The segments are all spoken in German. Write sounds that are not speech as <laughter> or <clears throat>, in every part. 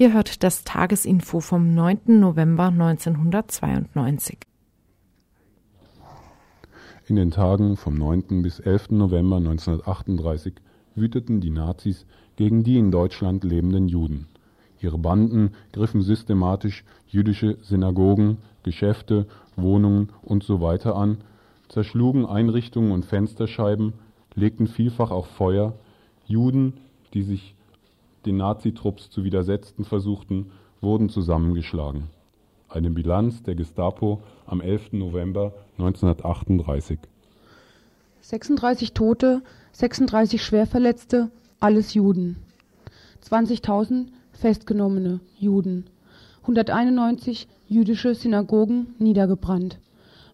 Ihr hört das Tagesinfo vom 9. November 1992. In den Tagen vom 9. bis 11. November 1938 wüteten die Nazis gegen die in Deutschland lebenden Juden. Ihre Banden griffen systematisch jüdische Synagogen, Geschäfte, Wohnungen und so an, zerschlugen Einrichtungen und Fensterscheiben, legten vielfach auch Feuer. Juden, die sich den Nazitrupps zu widersetzen versuchten, wurden zusammengeschlagen. Eine Bilanz der Gestapo am 11. November 1938. 36 Tote, 36 Schwerverletzte, alles Juden. 20.000 festgenommene Juden. 191 jüdische Synagogen niedergebrannt.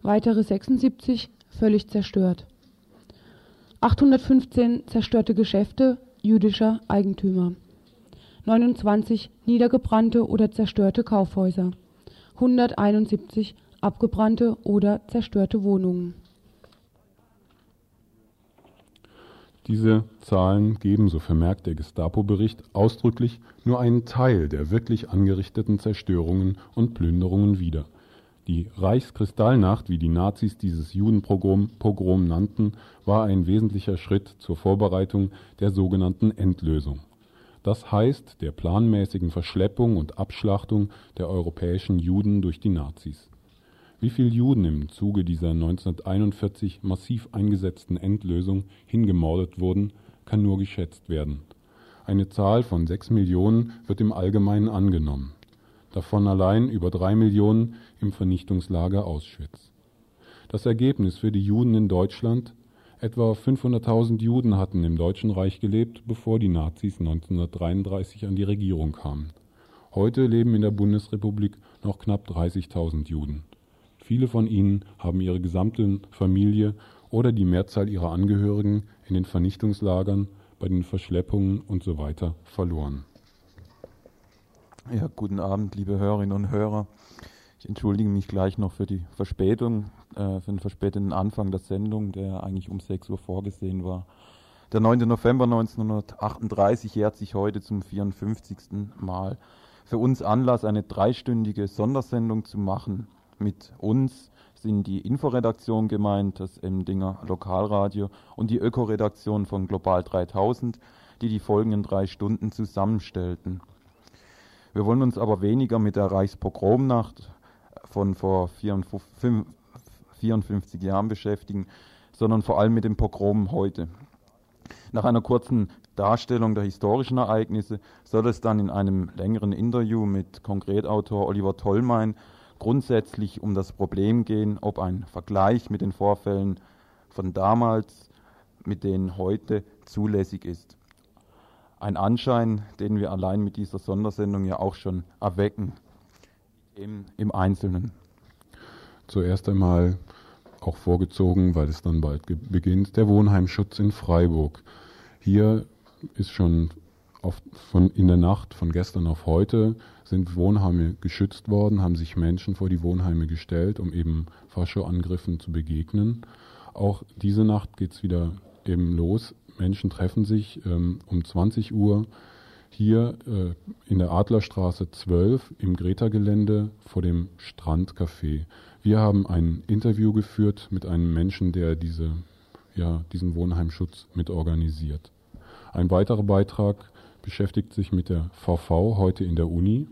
Weitere 76 völlig zerstört. 815 zerstörte Geschäfte jüdischer Eigentümer. 29 niedergebrannte oder zerstörte Kaufhäuser. 171 abgebrannte oder zerstörte Wohnungen. Diese Zahlen geben, so vermerkt der Gestapo-Bericht, ausdrücklich nur einen Teil der wirklich angerichteten Zerstörungen und Plünderungen wieder. Die Reichskristallnacht, wie die Nazis dieses Judenpogrom Pogrom nannten, war ein wesentlicher Schritt zur Vorbereitung der sogenannten Endlösung. Das heißt der planmäßigen Verschleppung und Abschlachtung der europäischen Juden durch die Nazis. Wie viele Juden im Zuge dieser 1941 massiv eingesetzten Endlösung hingemordet wurden, kann nur geschätzt werden. Eine Zahl von sechs Millionen wird im Allgemeinen angenommen, davon allein über drei Millionen im Vernichtungslager Auschwitz. Das Ergebnis für die Juden in Deutschland Etwa 500.000 Juden hatten im Deutschen Reich gelebt, bevor die Nazis 1933 an die Regierung kamen. Heute leben in der Bundesrepublik noch knapp 30.000 Juden. Viele von ihnen haben ihre gesamte Familie oder die Mehrzahl ihrer Angehörigen in den Vernichtungslagern, bei den Verschleppungen und so weiter verloren. Ja, guten Abend, liebe Hörerinnen und Hörer. Ich entschuldige mich gleich noch für die Verspätung, äh, für den verspäteten Anfang der Sendung, der eigentlich um 6 Uhr vorgesehen war. Der 9. November 1938 jährt sich heute zum 54. Mal. Für uns Anlass, eine dreistündige Sondersendung zu machen. Mit uns sind die Inforedaktion gemeint, das Emdinger Lokalradio und die Ökoredaktion von Global 3000, die die folgenden drei Stunden zusammenstellten. Wir wollen uns aber weniger mit der Reichspogromnacht von vor 54 Jahren beschäftigen, sondern vor allem mit dem Pogrom heute. Nach einer kurzen Darstellung der historischen Ereignisse soll es dann in einem längeren Interview mit Konkretautor Oliver Tollmein grundsätzlich um das Problem gehen, ob ein Vergleich mit den Vorfällen von damals mit denen heute zulässig ist. Ein Anschein, den wir allein mit dieser Sondersendung ja auch schon erwecken im, im Einzelnen. Zuerst einmal auch vorgezogen, weil es dann bald beginnt, der Wohnheimschutz in Freiburg. Hier ist schon von, in der Nacht von gestern auf heute sind Wohnheime geschützt worden, haben sich Menschen vor die Wohnheime gestellt, um eben Faschoangriffen zu begegnen. Auch diese Nacht geht es wieder eben los. Menschen treffen sich ähm, um 20 Uhr hier äh, in der Adlerstraße 12 im Greta-Gelände vor dem Strandcafé. Wir haben ein Interview geführt mit einem Menschen, der diese, ja, diesen Wohnheimschutz mitorganisiert. Ein weiterer Beitrag beschäftigt sich mit der VV heute in der Uni.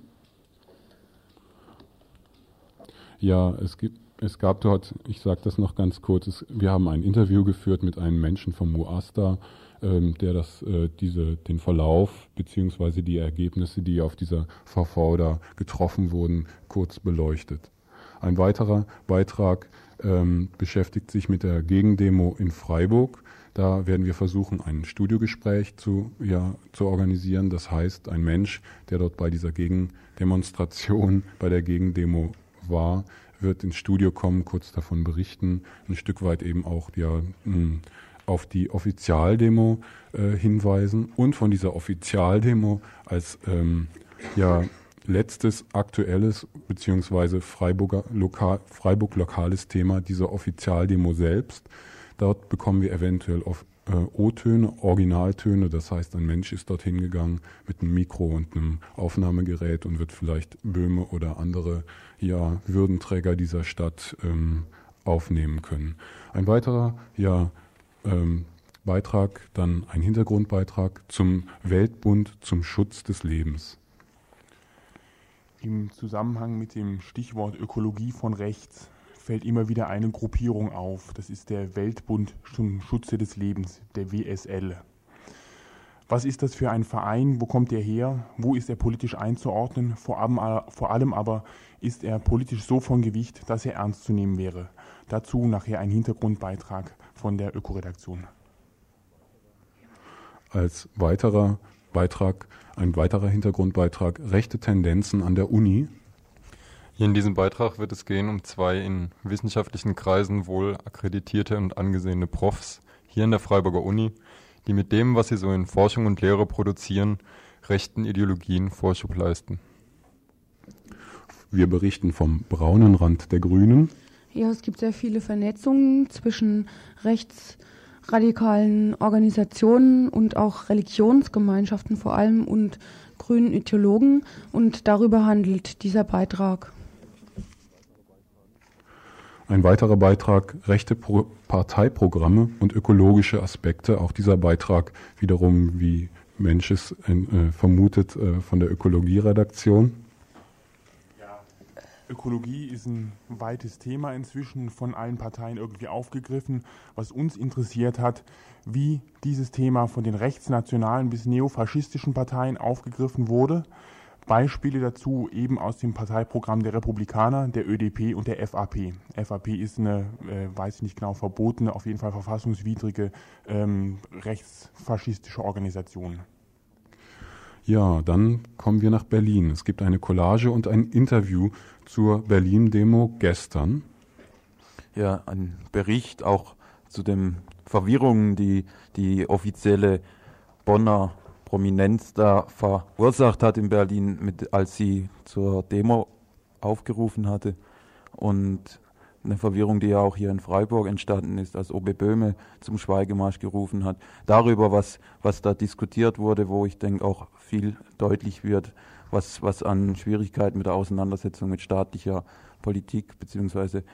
Ja, es gibt es gab dort, ich sage das noch ganz kurz, es, wir haben ein Interview geführt mit einem Menschen vom MUASTA, der das, äh, diese, den Verlauf bzw. die Ergebnisse, die auf dieser VV da getroffen wurden, kurz beleuchtet. Ein weiterer Beitrag ähm, beschäftigt sich mit der Gegendemo in Freiburg. Da werden wir versuchen, ein Studiogespräch zu, ja, zu organisieren. Das heißt, ein Mensch, der dort bei dieser Gegendemonstration, bei der Gegendemo war, wird ins Studio kommen, kurz davon berichten, ein Stück weit eben auch ja, hm, auf die Offizialdemo äh, hinweisen und von dieser Offizialdemo als ähm, ja, letztes aktuelles beziehungsweise Freiburger Lokal, Freiburg lokales Thema dieser Offizialdemo selbst. Dort bekommen wir eventuell auf äh, O-Töne, Originaltöne. Das heißt, ein Mensch ist dorthin gegangen mit einem Mikro und einem Aufnahmegerät und wird vielleicht Böhme oder andere ja, Würdenträger dieser Stadt ähm, aufnehmen können. Ein weiterer ja, ähm, Beitrag, dann ein Hintergrundbeitrag zum Weltbund zum Schutz des Lebens. Im Zusammenhang mit dem Stichwort Ökologie von rechts fällt immer wieder eine Gruppierung auf. Das ist der Weltbund zum Schutze des Lebens, der WSL. Was ist das für ein Verein? Wo kommt er her? Wo ist er politisch einzuordnen? Vor allem, vor allem aber ist er politisch so von Gewicht, dass er ernst zu nehmen wäre. Dazu nachher ein Hintergrundbeitrag von der Ökoredaktion. Als weiterer Beitrag, ein weiterer Hintergrundbeitrag, rechte Tendenzen an der Uni. Hier in diesem Beitrag wird es gehen um zwei in wissenschaftlichen Kreisen wohl akkreditierte und angesehene Profs hier in der Freiburger Uni, die mit dem, was sie so in Forschung und Lehre produzieren, rechten Ideologien Vorschub leisten. Wir berichten vom braunen Rand der Grünen. Ja, es gibt sehr viele Vernetzungen zwischen rechtsradikalen Organisationen und auch Religionsgemeinschaften vor allem und grünen Ideologen und darüber handelt dieser Beitrag. Ein weiterer Beitrag, rechte Pro Parteiprogramme und ökologische Aspekte. Auch dieser Beitrag wiederum, wie Mensch es äh, vermutet, äh, von der Ökologieredaktion. Ökologie ist ein weites Thema inzwischen von allen Parteien irgendwie aufgegriffen. Was uns interessiert hat, wie dieses Thema von den rechtsnationalen bis neofaschistischen Parteien aufgegriffen wurde Beispiele dazu eben aus dem Parteiprogramm der Republikaner, der ÖDP und der FAP. FAP ist eine, äh, weiß ich nicht genau, verbotene, auf jeden Fall verfassungswidrige ähm, rechtsfaschistische Organisation. Ja, dann kommen wir nach Berlin. Es gibt eine Collage und ein Interview zur Berlin-Demo gestern. Ja, ein Bericht auch zu den Verwirrungen, die die offizielle Bonner Prominenz da verursacht hat in Berlin, mit, als sie zur Demo aufgerufen hatte. Und eine Verwirrung, die ja auch hier in Freiburg entstanden ist, als OB Böhme zum Schweigemarsch gerufen hat. Darüber, was, was da diskutiert wurde, wo ich denke auch viel deutlich wird, was, was an Schwierigkeiten mit der Auseinandersetzung mit staatlicher Politik beziehungsweise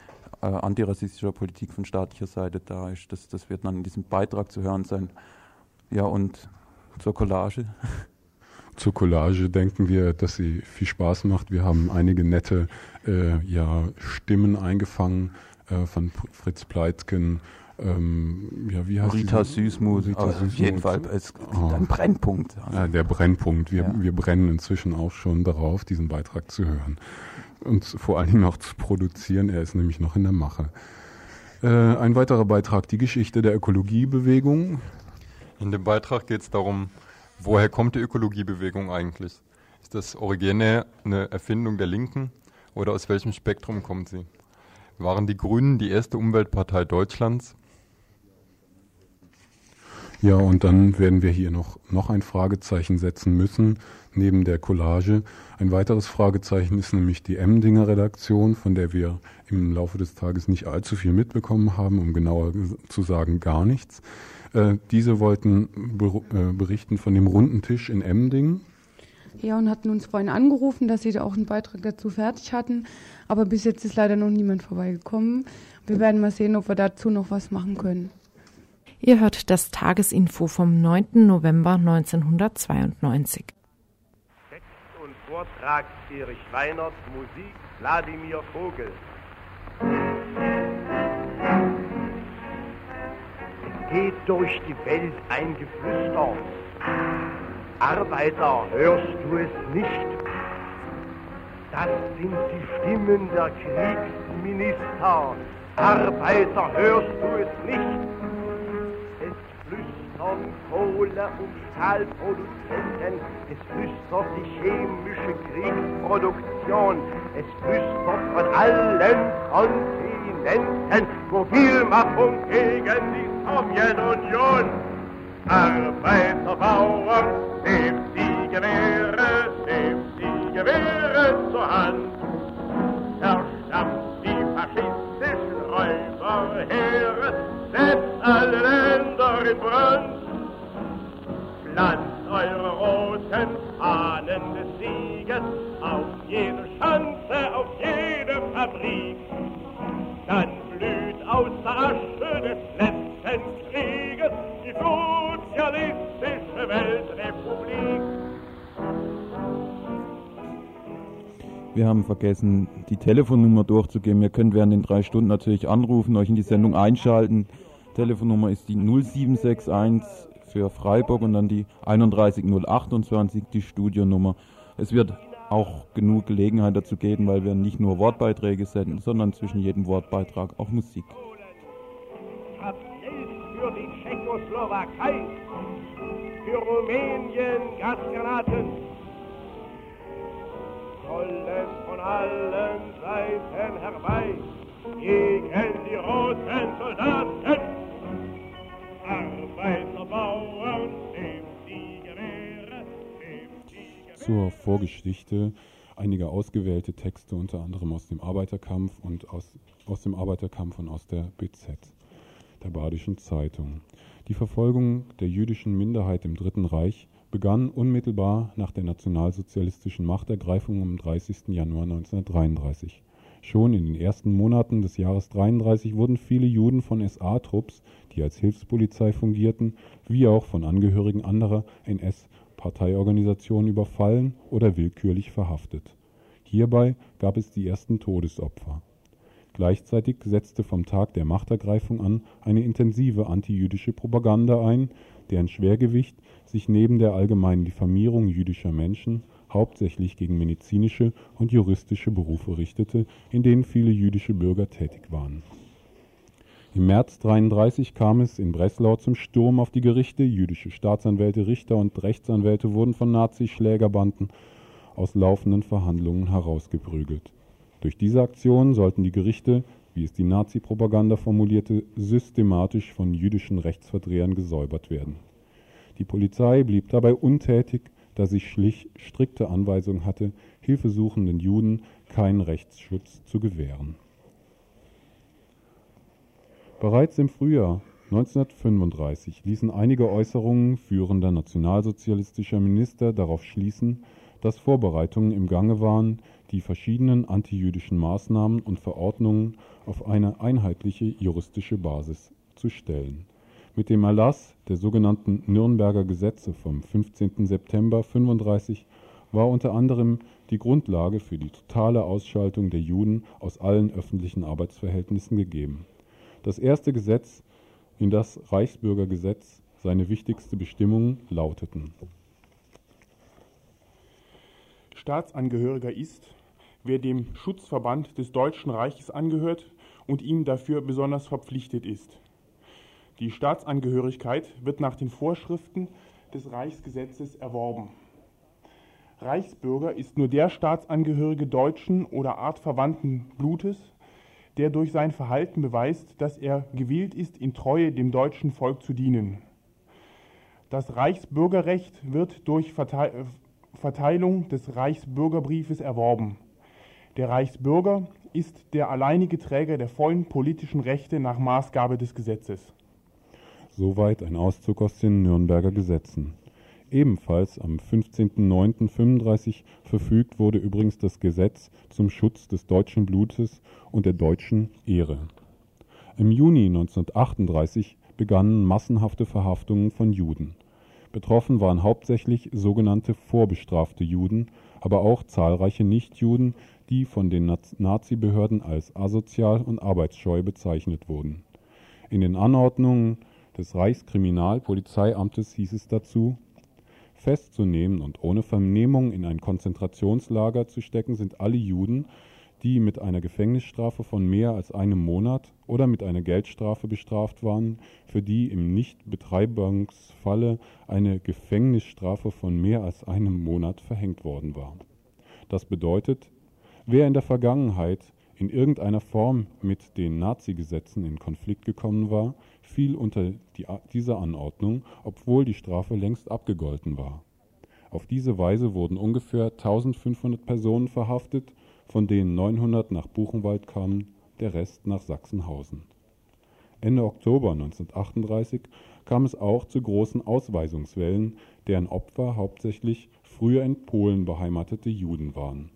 äh, antirassistischer Politik von staatlicher Seite da ist. Das, das wird dann in diesem Beitrag zu hören sein. Ja, und zur Collage? Zur Collage denken wir, dass sie viel Spaß macht. Wir haben einige nette äh, ja, Stimmen eingefangen äh, von Fritz Pleitgen. Ähm, ja, wie heißt Rita Süßmuth, Rita also auf jeden Fall ist oh. ein Brennpunkt. Also. Ja, der Brennpunkt. Wir, ja. wir brennen inzwischen auch schon darauf, diesen Beitrag zu hören und vor allen Dingen auch zu produzieren. Er ist nämlich noch in der Mache. Äh, ein weiterer Beitrag, die Geschichte der Ökologiebewegung. In dem Beitrag geht es darum, woher kommt die Ökologiebewegung eigentlich? Ist das originär eine Erfindung der Linken oder aus welchem Spektrum kommt sie? Waren die Grünen die erste Umweltpartei Deutschlands? Ja, und dann werden wir hier noch, noch ein Fragezeichen setzen müssen, neben der Collage. Ein weiteres Fragezeichen ist nämlich die Emdinger Redaktion, von der wir im Laufe des Tages nicht allzu viel mitbekommen haben, um genauer zu sagen gar nichts. Äh, diese wollten äh, berichten von dem runden Tisch in Emding. Ja, und hatten uns vorhin angerufen, dass sie da auch einen Beitrag dazu fertig hatten. Aber bis jetzt ist leider noch niemand vorbeigekommen. Wir werden mal sehen, ob wir dazu noch was machen können. Ihr hört das Tagesinfo vom 9. November 1992. Text und Vortrag Erich Weinert, Musik Wladimir Vogel. Es geht durch die Welt ein Geflüster. Arbeiter, hörst du es nicht? Das sind die Stimmen der Kriegsminister. Arbeiter, hörst du es nicht? Flüstern Kohle- und Stahlproduzenten, es flüstert die chemische Kriegsproduktion, es flüstert von allen Kontinenten Mobilmachung gegen die Sowjetunion. Arbeiter, Bauern, nehmt die Gewehre, nehmt die Gewehre zur Hand. Verstampft die faschistischen Räuberheere, setzt alle Länder in Brand. Pflanzt eure roten Fahnen des Sieges auf jede Schanze, auf jede Fabrik. Dann blüht aus der Asche des letzten Krieges die sozialistische Weltrepublik. Wir haben vergessen, die Telefonnummer durchzugeben. Ihr könnt während den drei Stunden natürlich anrufen, euch in die Sendung einschalten. Telefonnummer ist die 0761 für Freiburg und dann die 31028, die Studionummer. Es wird auch genug Gelegenheit dazu geben, weil wir nicht nur Wortbeiträge senden, sondern zwischen jedem Wortbeitrag auch Musik. Für die Tschechoslowakei, für Rumänien Gasgranaten, rollen von allen Seiten herbei gegen die roten Soldaten. Zur Vorgeschichte einige ausgewählte Texte, unter anderem aus dem Arbeiterkampf und aus, aus dem Arbeiterkampf und aus der BZ, der Badischen Zeitung. Die Verfolgung der jüdischen Minderheit im Dritten Reich begann unmittelbar nach der nationalsozialistischen Machtergreifung am 30. Januar 1933. Schon in den ersten Monaten des Jahres 33 wurden viele Juden von SA-Trupps, die als Hilfspolizei fungierten, wie auch von Angehörigen anderer NS-Parteiorganisationen überfallen oder willkürlich verhaftet. Hierbei gab es die ersten Todesopfer. Gleichzeitig setzte vom Tag der Machtergreifung an eine intensive antijüdische Propaganda ein, deren Schwergewicht sich neben der allgemeinen Diffamierung jüdischer Menschen hauptsächlich gegen medizinische und juristische Berufe richtete, in denen viele jüdische Bürger tätig waren. Im März 1933 kam es in Breslau zum Sturm auf die Gerichte. Jüdische Staatsanwälte, Richter und Rechtsanwälte wurden von Nazi-Schlägerbanden aus laufenden Verhandlungen herausgeprügelt. Durch diese Aktion sollten die Gerichte, wie es die Nazi-Propaganda formulierte, systematisch von jüdischen Rechtsverdrehern gesäubert werden. Die Polizei blieb dabei untätig, da sie schlich strikte Anweisungen hatte, hilfesuchenden Juden keinen Rechtsschutz zu gewähren. Bereits im Frühjahr 1935 ließen einige Äußerungen führender nationalsozialistischer Minister darauf schließen, dass Vorbereitungen im Gange waren, die verschiedenen antijüdischen Maßnahmen und Verordnungen auf eine einheitliche juristische Basis zu stellen. Mit dem Erlass der sogenannten Nürnberger Gesetze vom 15. September 1935 war unter anderem die Grundlage für die totale Ausschaltung der Juden aus allen öffentlichen Arbeitsverhältnissen gegeben. Das erste Gesetz, in das Reichsbürgergesetz, seine wichtigste Bestimmungen lauteten. Staatsangehöriger ist, wer dem Schutzverband des Deutschen Reiches angehört und ihm dafür besonders verpflichtet ist. Die Staatsangehörigkeit wird nach den Vorschriften des Reichsgesetzes erworben. Reichsbürger ist nur der Staatsangehörige deutschen oder artverwandten Blutes, der durch sein Verhalten beweist, dass er gewillt ist, in Treue dem deutschen Volk zu dienen. Das Reichsbürgerrecht wird durch Verteilung des Reichsbürgerbriefes erworben. Der Reichsbürger ist der alleinige Träger der vollen politischen Rechte nach Maßgabe des Gesetzes. Soweit ein Auszug aus den Nürnberger Gesetzen. Ebenfalls am 15.09.35 verfügt wurde übrigens das Gesetz zum Schutz des deutschen Blutes und der deutschen Ehre. Im Juni 1938 begannen massenhafte Verhaftungen von Juden. Betroffen waren hauptsächlich sogenannte vorbestrafte Juden, aber auch zahlreiche Nichtjuden, die von den Nazibehörden als asozial und arbeitsscheu bezeichnet wurden. In den Anordnungen des Reichskriminalpolizeiamtes hieß es dazu, festzunehmen und ohne Vernehmung in ein Konzentrationslager zu stecken sind alle Juden, die mit einer Gefängnisstrafe von mehr als einem Monat oder mit einer Geldstrafe bestraft waren, für die im Nichtbetreibungsfalle eine Gefängnisstrafe von mehr als einem Monat verhängt worden war. Das bedeutet, wer in der Vergangenheit in irgendeiner Form mit den Nazi-Gesetzen in Konflikt gekommen war, fiel unter die, diese Anordnung, obwohl die Strafe längst abgegolten war. Auf diese Weise wurden ungefähr 1500 Personen verhaftet von denen 900 nach Buchenwald kamen, der Rest nach Sachsenhausen. Ende Oktober 1938 kam es auch zu großen Ausweisungswellen, deren Opfer hauptsächlich früher in Polen beheimatete Juden waren.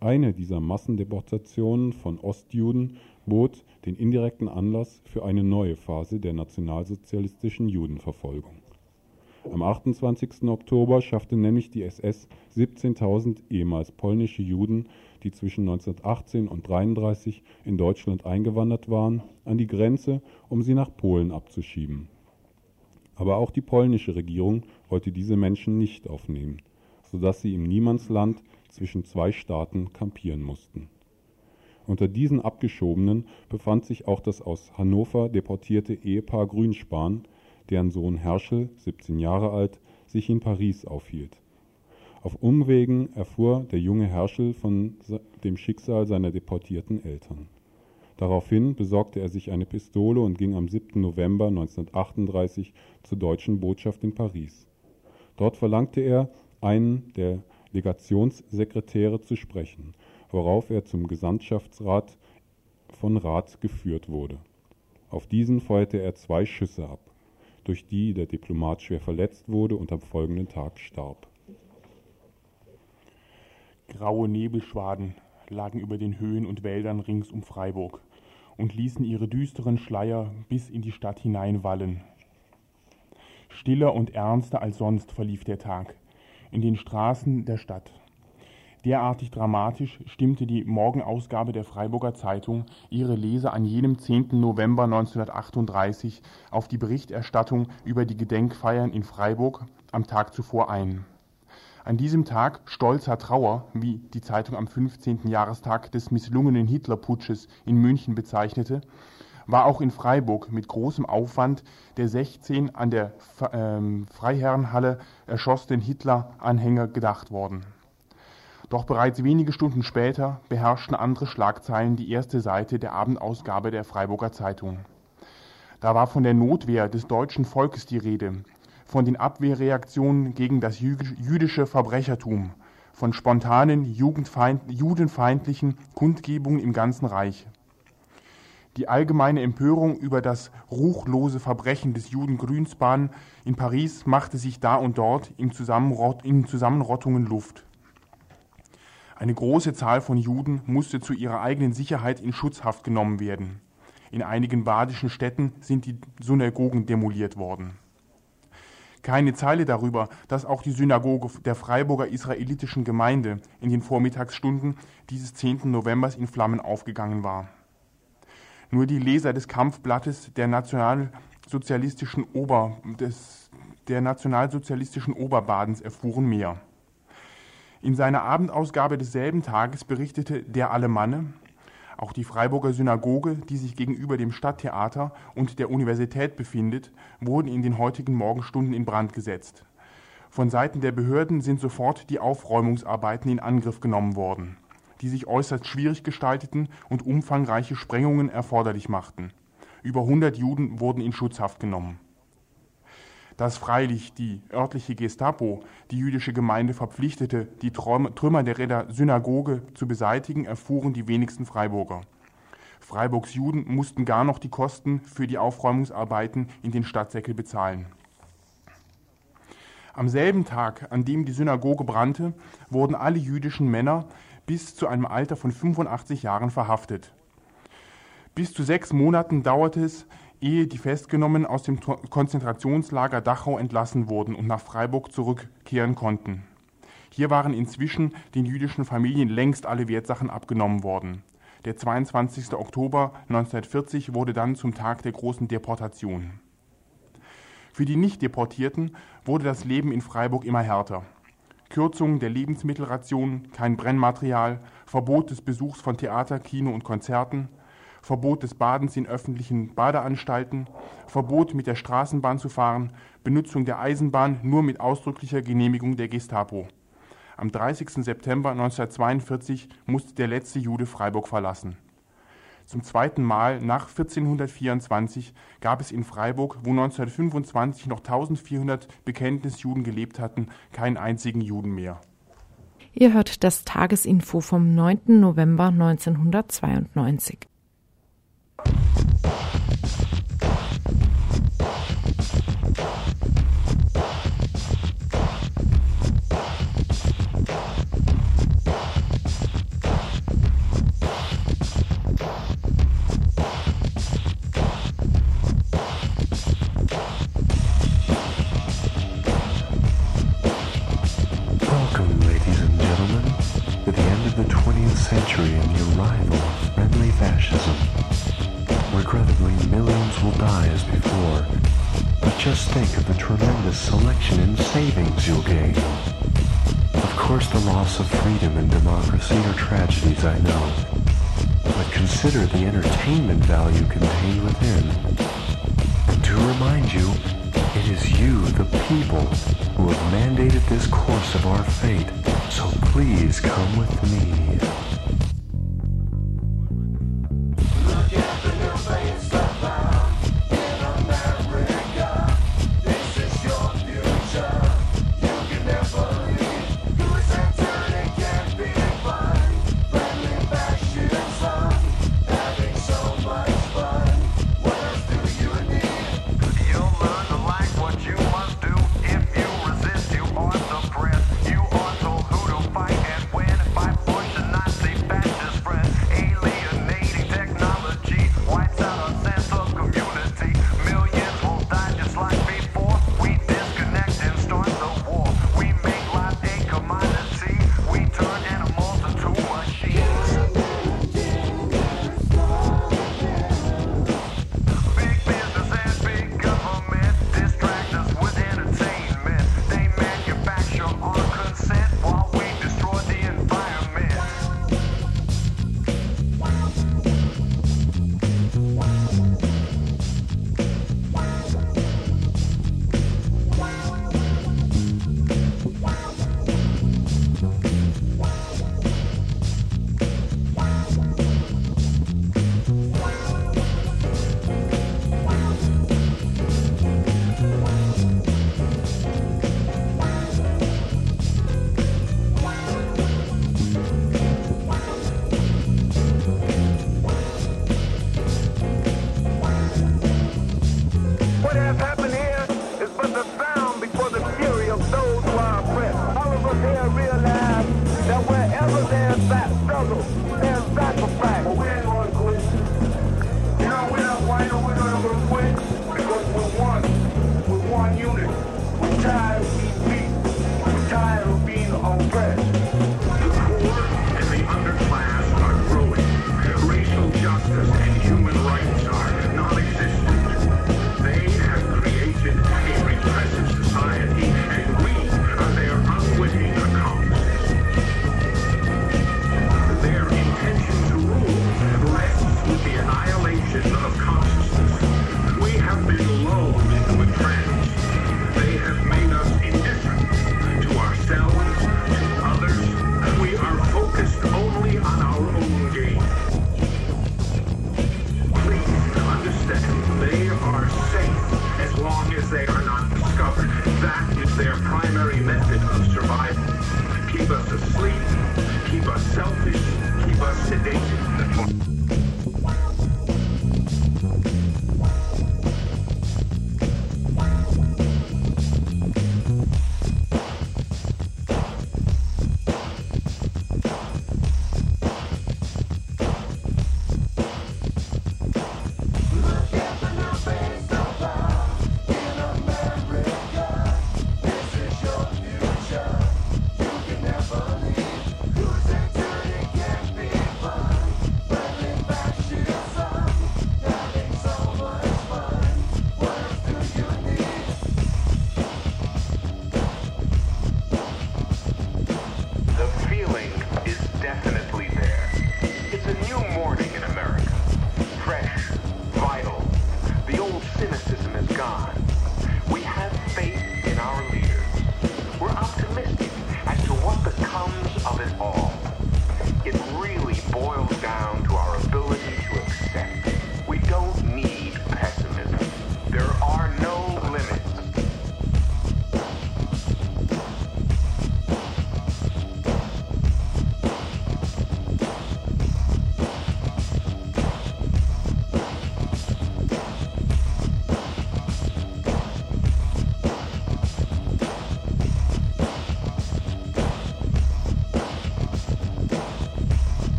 Eine dieser Massendeportationen von Ostjuden bot den indirekten Anlass für eine neue Phase der nationalsozialistischen Judenverfolgung. Am 28. Oktober schaffte nämlich die SS 17.000 ehemals polnische Juden die zwischen 1918 und 1933 in Deutschland eingewandert waren, an die Grenze, um sie nach Polen abzuschieben. Aber auch die polnische Regierung wollte diese Menschen nicht aufnehmen, sodass sie im Niemandsland zwischen zwei Staaten kampieren mussten. Unter diesen Abgeschobenen befand sich auch das aus Hannover deportierte Ehepaar Grünspan, deren Sohn Herschel, 17 Jahre alt, sich in Paris aufhielt. Auf Umwegen erfuhr der junge Herschel von dem Schicksal seiner deportierten Eltern. Daraufhin besorgte er sich eine Pistole und ging am 7. November 1938 zur deutschen Botschaft in Paris. Dort verlangte er, einen der Legationssekretäre zu sprechen, worauf er zum Gesandtschaftsrat von Rath geführt wurde. Auf diesen feuerte er zwei Schüsse ab, durch die der Diplomat schwer verletzt wurde und am folgenden Tag starb. Graue Nebelschwaden lagen über den Höhen und Wäldern rings um Freiburg und ließen ihre düsteren Schleier bis in die Stadt hineinwallen. Stiller und ernster als sonst verlief der Tag in den Straßen der Stadt. Derartig dramatisch stimmte die Morgenausgabe der Freiburger Zeitung ihre Leser an jenem 10. November 1938 auf die Berichterstattung über die Gedenkfeiern in Freiburg am Tag zuvor ein. An diesem Tag stolzer Trauer, wie die Zeitung am 15. Jahrestag des misslungenen Hitlerputsches in München bezeichnete, war auch in Freiburg mit großem Aufwand der 16 an der ähm, Freiherrenhalle erschossenen Hitler-Anhänger gedacht worden. Doch bereits wenige Stunden später beherrschten andere Schlagzeilen die erste Seite der Abendausgabe der Freiburger Zeitung. Da war von der Notwehr des deutschen Volkes die Rede, von den Abwehrreaktionen gegen das jüdische Verbrechertum, von spontanen judenfeindlichen Kundgebungen im ganzen Reich. Die allgemeine Empörung über das ruchlose Verbrechen des Juden Grünspan in Paris machte sich da und dort in, Zusammenrott, in Zusammenrottungen Luft. Eine große Zahl von Juden musste zu ihrer eigenen Sicherheit in Schutzhaft genommen werden. In einigen badischen Städten sind die Synagogen demoliert worden. Keine Zeile darüber, dass auch die Synagoge der Freiburger israelitischen Gemeinde in den Vormittagsstunden dieses 10. Novembers in Flammen aufgegangen war. Nur die Leser des Kampfblattes der nationalsozialistischen, Ober, des, der nationalsozialistischen Oberbadens erfuhren mehr. In seiner Abendausgabe desselben Tages berichtete der Alemanne, auch die Freiburger Synagoge, die sich gegenüber dem Stadttheater und der Universität befindet, wurden in den heutigen Morgenstunden in Brand gesetzt. Von Seiten der Behörden sind sofort die Aufräumungsarbeiten in Angriff genommen worden. die sich äußerst schwierig gestalteten und umfangreiche Sprengungen erforderlich machten. Über 100 Juden wurden in Schutzhaft genommen. Dass freilich die örtliche Gestapo die jüdische Gemeinde verpflichtete, die Trümmer der Synagoge zu beseitigen, erfuhren die wenigsten Freiburger. Freiburgs Juden mussten gar noch die Kosten für die Aufräumungsarbeiten in den Stadtsäckel bezahlen. Am selben Tag, an dem die Synagoge brannte, wurden alle jüdischen Männer bis zu einem Alter von 85 Jahren verhaftet. Bis zu sechs Monaten dauerte es, ehe die Festgenommenen aus dem Konzentrationslager Dachau entlassen wurden und nach Freiburg zurückkehren konnten. Hier waren inzwischen den jüdischen Familien längst alle Wertsachen abgenommen worden. Der 22. Oktober 1940 wurde dann zum Tag der großen Deportation. Für die Nicht-Deportierten wurde das Leben in Freiburg immer härter. Kürzung der Lebensmittelration, kein Brennmaterial, Verbot des Besuchs von Theater, Kino und Konzerten, Verbot des Badens in öffentlichen Badeanstalten, Verbot mit der Straßenbahn zu fahren, Benutzung der Eisenbahn nur mit ausdrücklicher Genehmigung der Gestapo. Am 30. September 1942 musste der letzte Jude Freiburg verlassen. Zum zweiten Mal nach 1424 gab es in Freiburg, wo 1925 noch 1400 Bekenntnisjuden gelebt hatten, keinen einzigen Juden mehr. Ihr hört das Tagesinfo vom 9. November 1992. you before, but just think of the tremendous selection and savings you'll gain. Of course, the loss of freedom and democracy are tragedies, I know, but consider the entertainment value contained within. And to remind you, it is you, the people, who have mandated this course of our fate. So please come with me.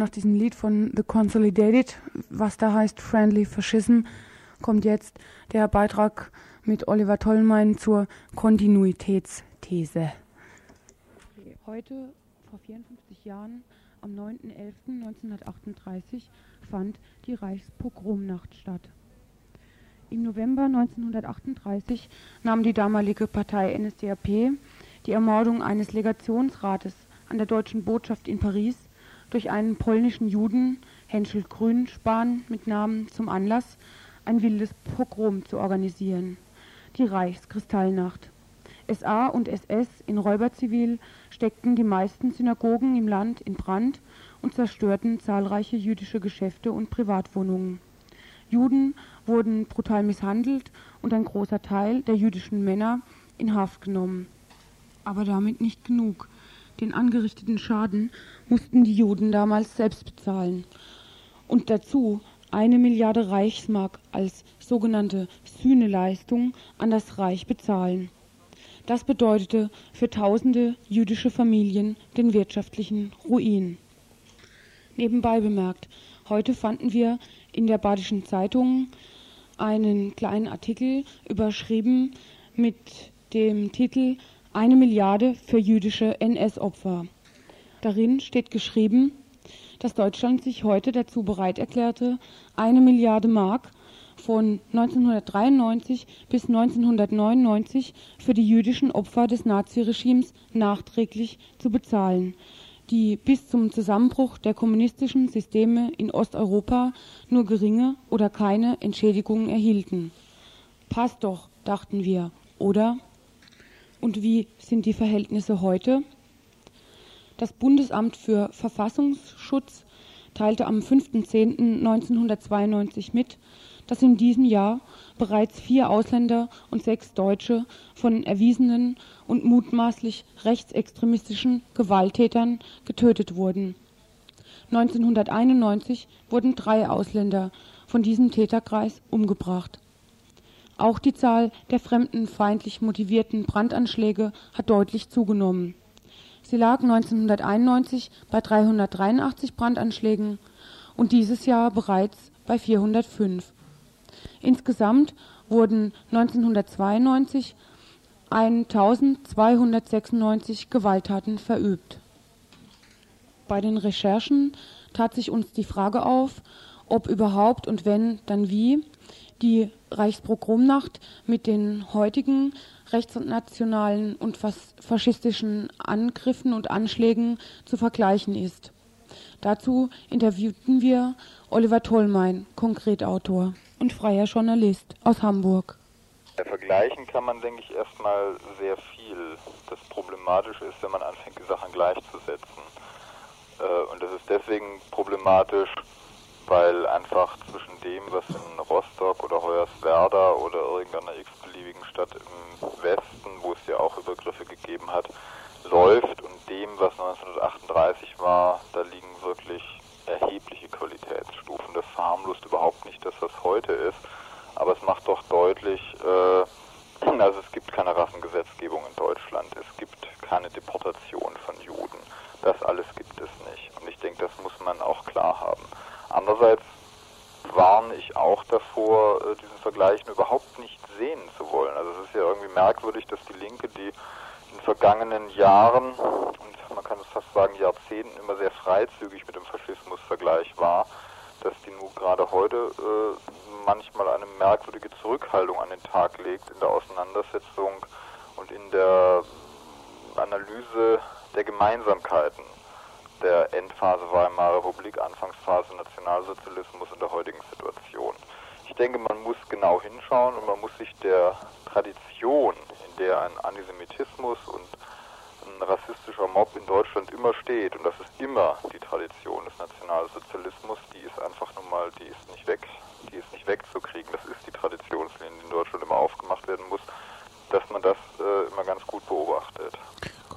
Nach diesem Lied von The Consolidated, was da heißt Friendly Fascism, kommt jetzt der Beitrag mit Oliver Tollmein zur Kontinuitätsthese. Heute, vor 54 Jahren, am 9.11.1938, fand die Reichspogromnacht statt. Im November 1938 nahm die damalige Partei NSDAP die Ermordung eines Legationsrates an der deutschen Botschaft in Paris durch einen polnischen Juden, Henschel Grünspan mit Namen, zum Anlass, ein wildes Pogrom zu organisieren, die Reichskristallnacht. SA und SS in Räuberzivil steckten die meisten Synagogen im Land in Brand und zerstörten zahlreiche jüdische Geschäfte und Privatwohnungen. Juden wurden brutal misshandelt und ein großer Teil der jüdischen Männer in Haft genommen. Aber damit nicht genug. Den angerichteten Schaden mussten die Juden damals selbst bezahlen. Und dazu eine Milliarde Reichsmark als sogenannte Sühneleistung an das Reich bezahlen. Das bedeutete für tausende jüdische Familien den wirtschaftlichen Ruin. Nebenbei bemerkt, heute fanden wir in der Badischen Zeitung einen kleinen Artikel überschrieben mit dem Titel Eine Milliarde für jüdische NS-Opfer. Darin steht geschrieben, dass Deutschland sich heute dazu bereit erklärte, eine Milliarde Mark von 1993 bis 1999 für die jüdischen Opfer des Naziregimes nachträglich zu bezahlen, die bis zum Zusammenbruch der kommunistischen Systeme in Osteuropa nur geringe oder keine Entschädigungen erhielten. Passt doch, dachten wir, oder? Und wie sind die Verhältnisse heute? Das Bundesamt für Verfassungsschutz teilte am 5.10.1992 mit, dass in diesem Jahr bereits vier Ausländer und sechs Deutsche von erwiesenen und mutmaßlich rechtsextremistischen Gewalttätern getötet wurden. 1991 wurden drei Ausländer von diesem Täterkreis umgebracht. Auch die Zahl der fremdenfeindlich motivierten Brandanschläge hat deutlich zugenommen. Sie lag 1991 bei 383 Brandanschlägen und dieses Jahr bereits bei 405. Insgesamt wurden 1992 1296 Gewalttaten verübt. Bei den Recherchen tat sich uns die Frage auf, ob überhaupt und wenn, dann wie die Reichspogromnacht mit den heutigen rechtsnationalen und fas faschistischen Angriffen und Anschlägen zu vergleichen ist. Dazu interviewten wir Oliver Tollmein, Konkretautor und freier Journalist aus Hamburg. Ja, vergleichen kann man, denke ich, erstmal sehr viel. Das Problematische ist, wenn man anfängt, die Sachen gleichzusetzen. Äh, und das ist deswegen problematisch, weil einfach zwischen dem, was in Rostock oder Hoyerswerda oder irgendeiner x-beliebigen Stadt im Westen, wo es ja auch Übergriffe gegeben hat, läuft und dem, was 1938 war, da liegen wirklich erhebliche Qualitätsstufen. Das verharmlost überhaupt nicht, dass das heute ist, aber es macht doch deutlich, äh, <clears throat> also es gibt keine Rassengesetzgebung in Deutschland, es gibt keine Deportation von Juden. Das alles gibt es nicht. Und ich denke, das muss man auch klar haben. Andererseits warne ich auch davor, äh, diesen Vergleich überhaupt nicht sehen zu wollen. Also es ist ja irgendwie merkwürdig, dass die Linke, die in den vergangenen Jahren und man kann es fast sagen Jahrzehnten immer sehr freizügig mit dem Faschismus-Vergleich war, dass die nun gerade heute äh, manchmal eine merkwürdige Zurückhaltung an den Tag legt in der Auseinandersetzung und in der Analyse der Gemeinsamkeiten der Endphase Weimarer Republik, Anfangsphase Nationalsozialismus in der heutigen Situation. Ich denke, man muss genau hinschauen und man muss sich der Tradition, in der ein Antisemitismus und ein rassistischer Mob in Deutschland immer steht, und das ist immer die Tradition des Nationalsozialismus, die ist einfach nun mal, die ist nicht weg, die ist nicht wegzukriegen. Das ist die Traditionslinie, die in Deutschland immer aufgemacht werden muss, dass man das äh, immer ganz gut beobachtet.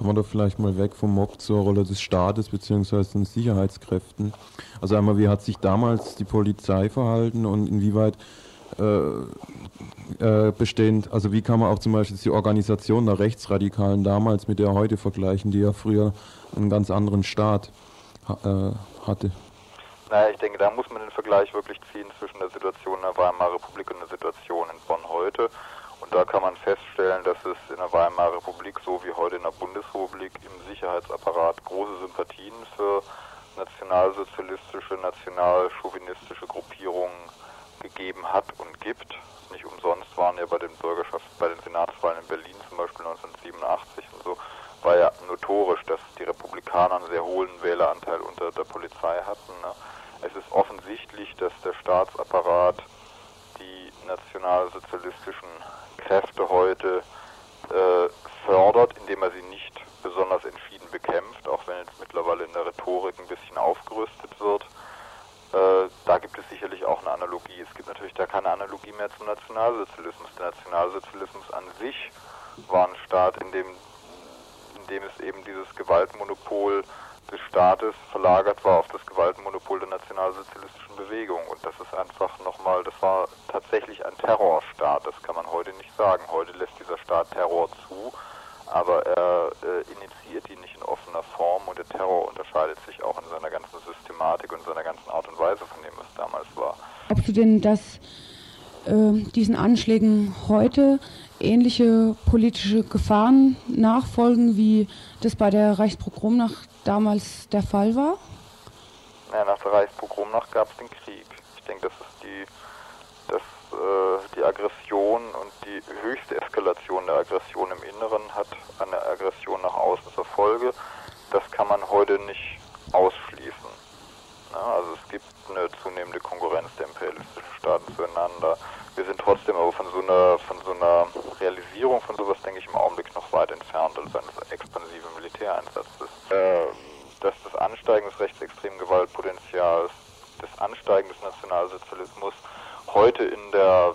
Wir doch vielleicht mal weg vom Mob zur Rolle des Staates bzw. den Sicherheitskräften. Also einmal, wie hat sich damals die Polizei verhalten und inwieweit äh, äh, bestehend, also wie kann man auch zum Beispiel die Organisation der Rechtsradikalen damals mit der heute vergleichen, die ja früher einen ganz anderen Staat äh, hatte? Naja, ich denke, da muss man den Vergleich wirklich ziehen zwischen der Situation in der Weimarer Republik und der Situation in Bonn heute. Und da kann man feststellen, dass es in der Weimarer Republik so wie heute in der Bundesrepublik im Sicherheitsapparat große Sympathien für nationalsozialistische, nationalchauvinistische Gruppierungen gegeben hat und gibt. Nicht umsonst waren ja bei den Bürgerschafts-, bei den Senatswahlen in Berlin zum Beispiel 1987 und so, war ja notorisch, dass die Republikaner einen sehr hohen Wähleranteil unter der Polizei hatten. Ne? Es ist offensichtlich, dass der Staatsapparat die nationalsozialistischen Kräfte heute äh, fördert, indem er sie nicht besonders entschieden bekämpft, auch wenn jetzt mittlerweile in der Rhetorik ein bisschen aufgerüstet wird. Äh, da gibt es sicherlich auch eine Analogie. Es gibt natürlich da keine Analogie mehr zum Nationalsozialismus. Der Nationalsozialismus an sich war ein Staat, in dem, in dem es eben dieses Gewaltmonopol des Staates verlagert war auf das Gewaltmonopol der nationalsozialistischen Bewegung. Und das ist einfach nochmal, das war tatsächlich ein Terrorstaat. Das kann man heute nicht sagen. Heute lässt dieser Staat Terror zu, aber er äh, initiiert ihn nicht in offener Form und der Terror unterscheidet sich auch in seiner ganzen Systematik und seiner ganzen Art und Weise von dem, was damals war. Glaubst du denn, dass äh, diesen Anschlägen heute ähnliche politische Gefahren nachfolgen, wie das bei der Reichspogromnacht damals der Fall war? Ja, nach der Reichspogromnacht gab es den Krieg. Ich denke, das ist die, dass, äh, die Aggression und die höchste Eskalation der Aggression im Inneren hat eine Aggression nach außen zur Folge. Das kann man heute nicht ausschließen. Ja, also es gibt eine zunehmende Konkurrenz der imperialistischen Staaten zueinander. Wir sind trotzdem aber von so einer von so einer Realisierung von sowas, denke ich, im Augenblick noch weit entfernt, also eines expansiven Militäreinsatzes. Äh, dass das Ansteigen des rechtsextremen Gewaltpotenzials, das Ansteigen des Nationalsozialismus heute in der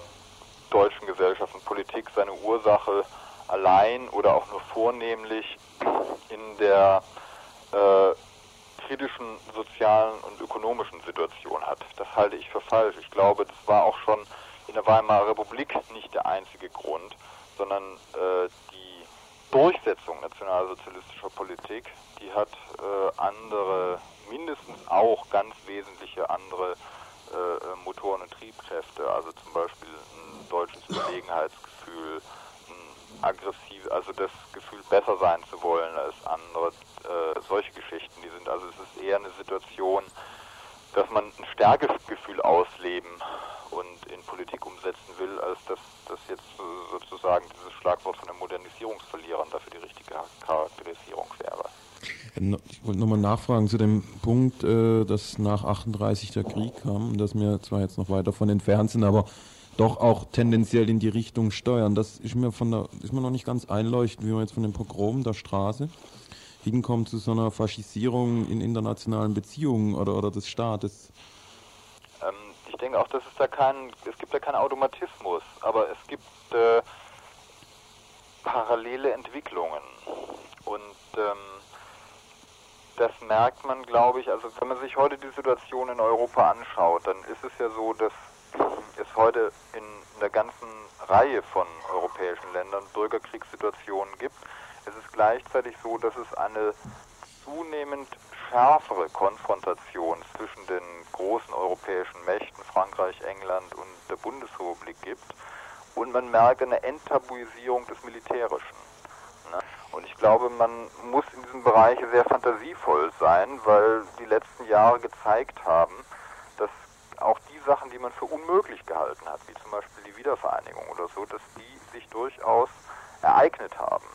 deutschen Gesellschaft und Politik seine Ursache allein oder auch nur vornehmlich in der äh, kritischen sozialen und ökonomischen Situation hat. Das halte ich für falsch. Ich glaube, das war auch schon in der Weimarer Republik nicht der einzige Grund, sondern äh, die Durchsetzung nationalsozialistischer Politik, die hat äh, andere, mindestens auch ganz wesentliche andere äh, Motoren und Triebkräfte, also zum Beispiel ein deutsches Überlegenheitsgefühl, ein aggressiv, also das Gefühl besser sein zu wollen als andere, äh, solche Geschichten, die sind also es ist eher eine Situation, dass man ein Stärkegefühl ausleben und in Politik umsetzen will, als dass das jetzt sozusagen dieses Schlagwort von den Modernisierungsverlierern dafür die richtige Charakterisierung wäre. Ich wollte nochmal nachfragen zu dem Punkt, äh, dass nach 38 der Krieg kam, dass wir zwar jetzt noch weit davon entfernt sind, aber doch auch tendenziell in die Richtung steuern. Das ist mir, von der, ist mir noch nicht ganz einleuchtend, wie man jetzt von dem Pogrom der Straße hinkommt zu so einer Faschisierung in internationalen Beziehungen oder, oder des Staates? Ich denke auch, dass es da keinen, es gibt da keinen Automatismus, aber es gibt äh, parallele Entwicklungen und ähm, das merkt man, glaube ich, also wenn man sich heute die Situation in Europa anschaut, dann ist es ja so, dass es heute in der ganzen Reihe von europäischen Ländern Bürgerkriegssituationen gibt. Es ist gleichzeitig so, dass es eine zunehmend schärfere Konfrontation zwischen den großen europäischen Mächten Frankreich, England und der Bundesrepublik gibt. Und man merkt eine Enttabuisierung des Militärischen. Ne? Und ich glaube, man muss in diesem Bereich sehr fantasievoll sein, weil die letzten Jahre gezeigt haben, dass auch die Sachen, die man für unmöglich gehalten hat, wie zum Beispiel die Wiedervereinigung oder so, dass die sich durchaus ereignet haben.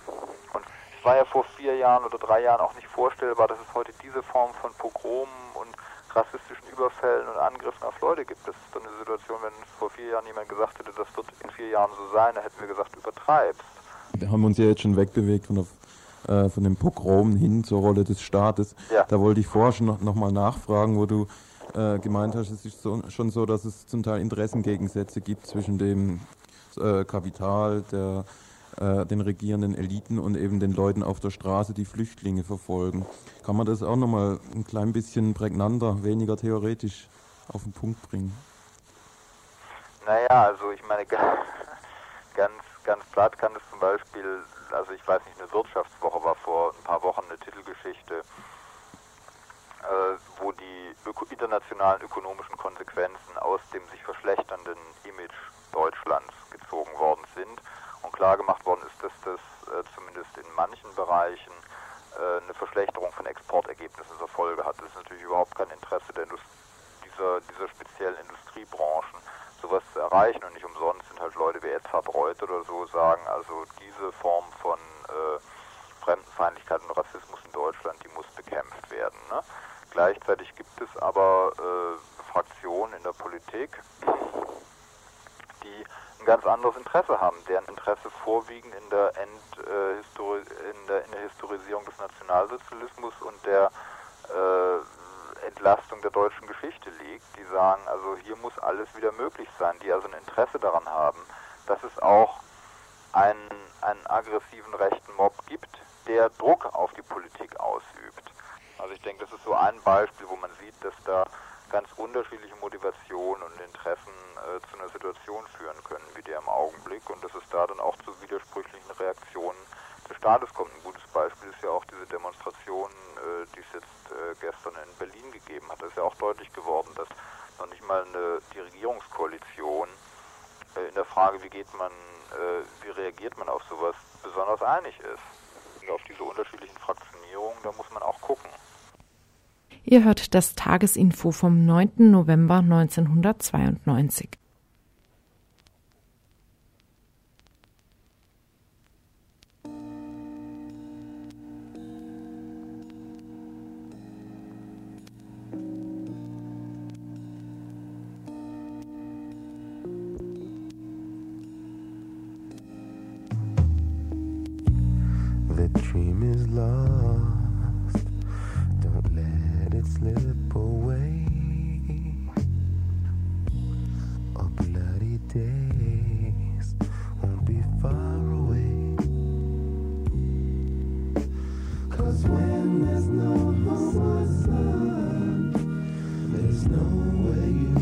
Und es war ja vor vier Jahren oder drei Jahren auch nicht vorstellbar, dass es heute diese Form von Pogromen und rassistischen Überfällen und Angriffen auf Leute gibt. Das ist so eine Situation, wenn vor vier Jahren jemand gesagt hätte, das wird in vier Jahren so sein, dann hätten wir gesagt, übertreibst. Wir haben uns ja jetzt schon wegbewegt von, der, äh, von dem Pogrom hin zur Rolle des Staates. Ja. Da wollte ich vorher schon noch, noch mal nachfragen, wo du äh, gemeint hast, es ist so, schon so, dass es zum Teil Interessengegensätze gibt zwischen dem äh, Kapital, der, äh, den regierenden Eliten und eben den Leuten auf der Straße, die Flüchtlinge verfolgen. Kann man das auch noch mal ein klein bisschen prägnanter, weniger theoretisch auf den Punkt bringen? Naja, also ich meine, <laughs> ganz, ganz platt kann es zum Beispiel, also ich weiß nicht, eine Wirtschaftswoche war vor ein paar Wochen eine Titelgeschichte, äh, wo die öko internationalen ökonomischen Konsequenzen aus dem sich verschlechternden Image Deutschlands gezogen worden sind klar gemacht worden ist, dass das äh, zumindest in manchen Bereichen äh, eine Verschlechterung von Exportergebnissen zur Folge hat. Das ist natürlich überhaupt kein Interesse der Indust dieser, dieser speziellen Industriebranchen, sowas zu erreichen. Und nicht umsonst sind halt Leute wie Edzard Reuth oder so sagen, also diese Form von äh, Fremdenfeindlichkeit und Rassismus in Deutschland, die muss bekämpft werden. Ne? Gleichzeitig gibt es aber äh, Fraktionen in der Politik, die ein ganz anderes Interesse haben, deren Interesse vorwiegend in der, Ent, äh, Histori in der, in der Historisierung des Nationalsozialismus und der äh, Entlastung der deutschen Geschichte liegt. Die sagen, also hier muss alles wieder möglich sein, die also ein Interesse daran haben, dass es auch einen, einen aggressiven rechten Mob gibt, der Druck auf die Politik ausübt. Also ich denke, das ist so ein Beispiel, wo man sieht, dass da ganz unterschiedliche Motivationen und Interessen äh, zu einer Situation führen können, wie der im Augenblick, und dass es da dann auch zu widersprüchlichen Reaktionen des Staates kommt. Ein gutes Beispiel ist ja auch diese Demonstration, äh, die es jetzt äh, gestern in Berlin gegeben hat. Da ist ja auch deutlich geworden, dass noch nicht mal eine, die Regierungskoalition äh, in der Frage, wie geht man, äh, wie reagiert man auf sowas, besonders einig ist. Und auf diese unterschiedlichen Fraktionierungen, da muss man auch gucken. Ihr hört das Tagesinfo vom 9. November 1992. When there's no sun, there's nowhere you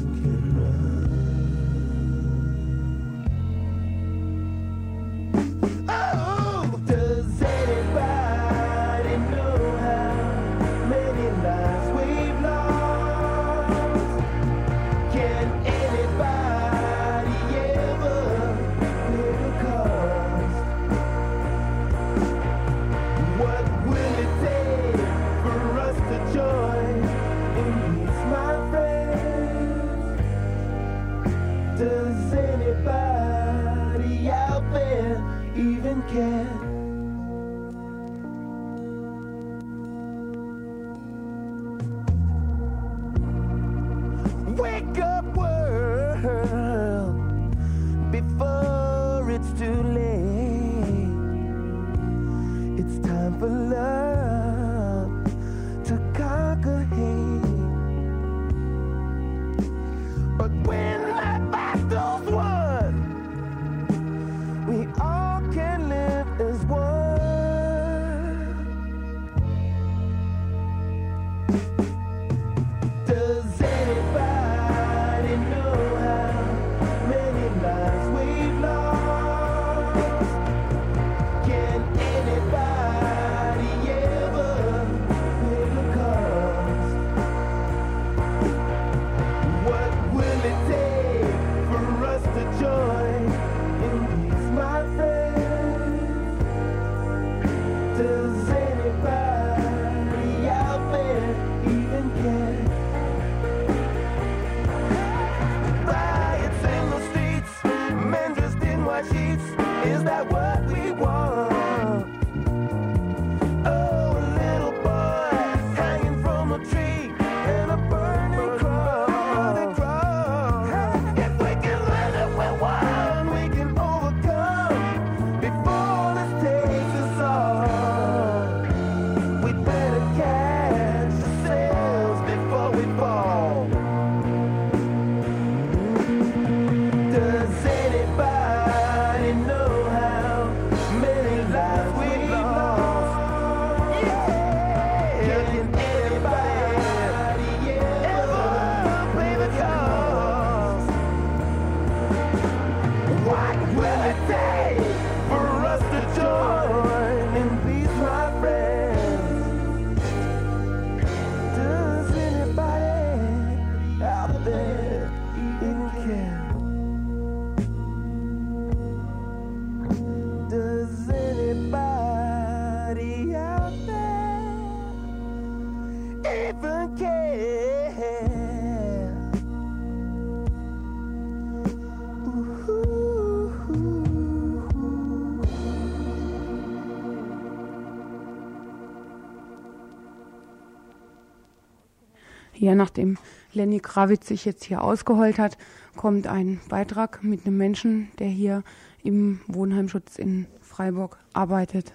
nachdem Lenny Krawitz sich jetzt hier ausgeheult hat, kommt ein Beitrag mit einem Menschen, der hier im Wohnheimschutz in Freiburg arbeitet.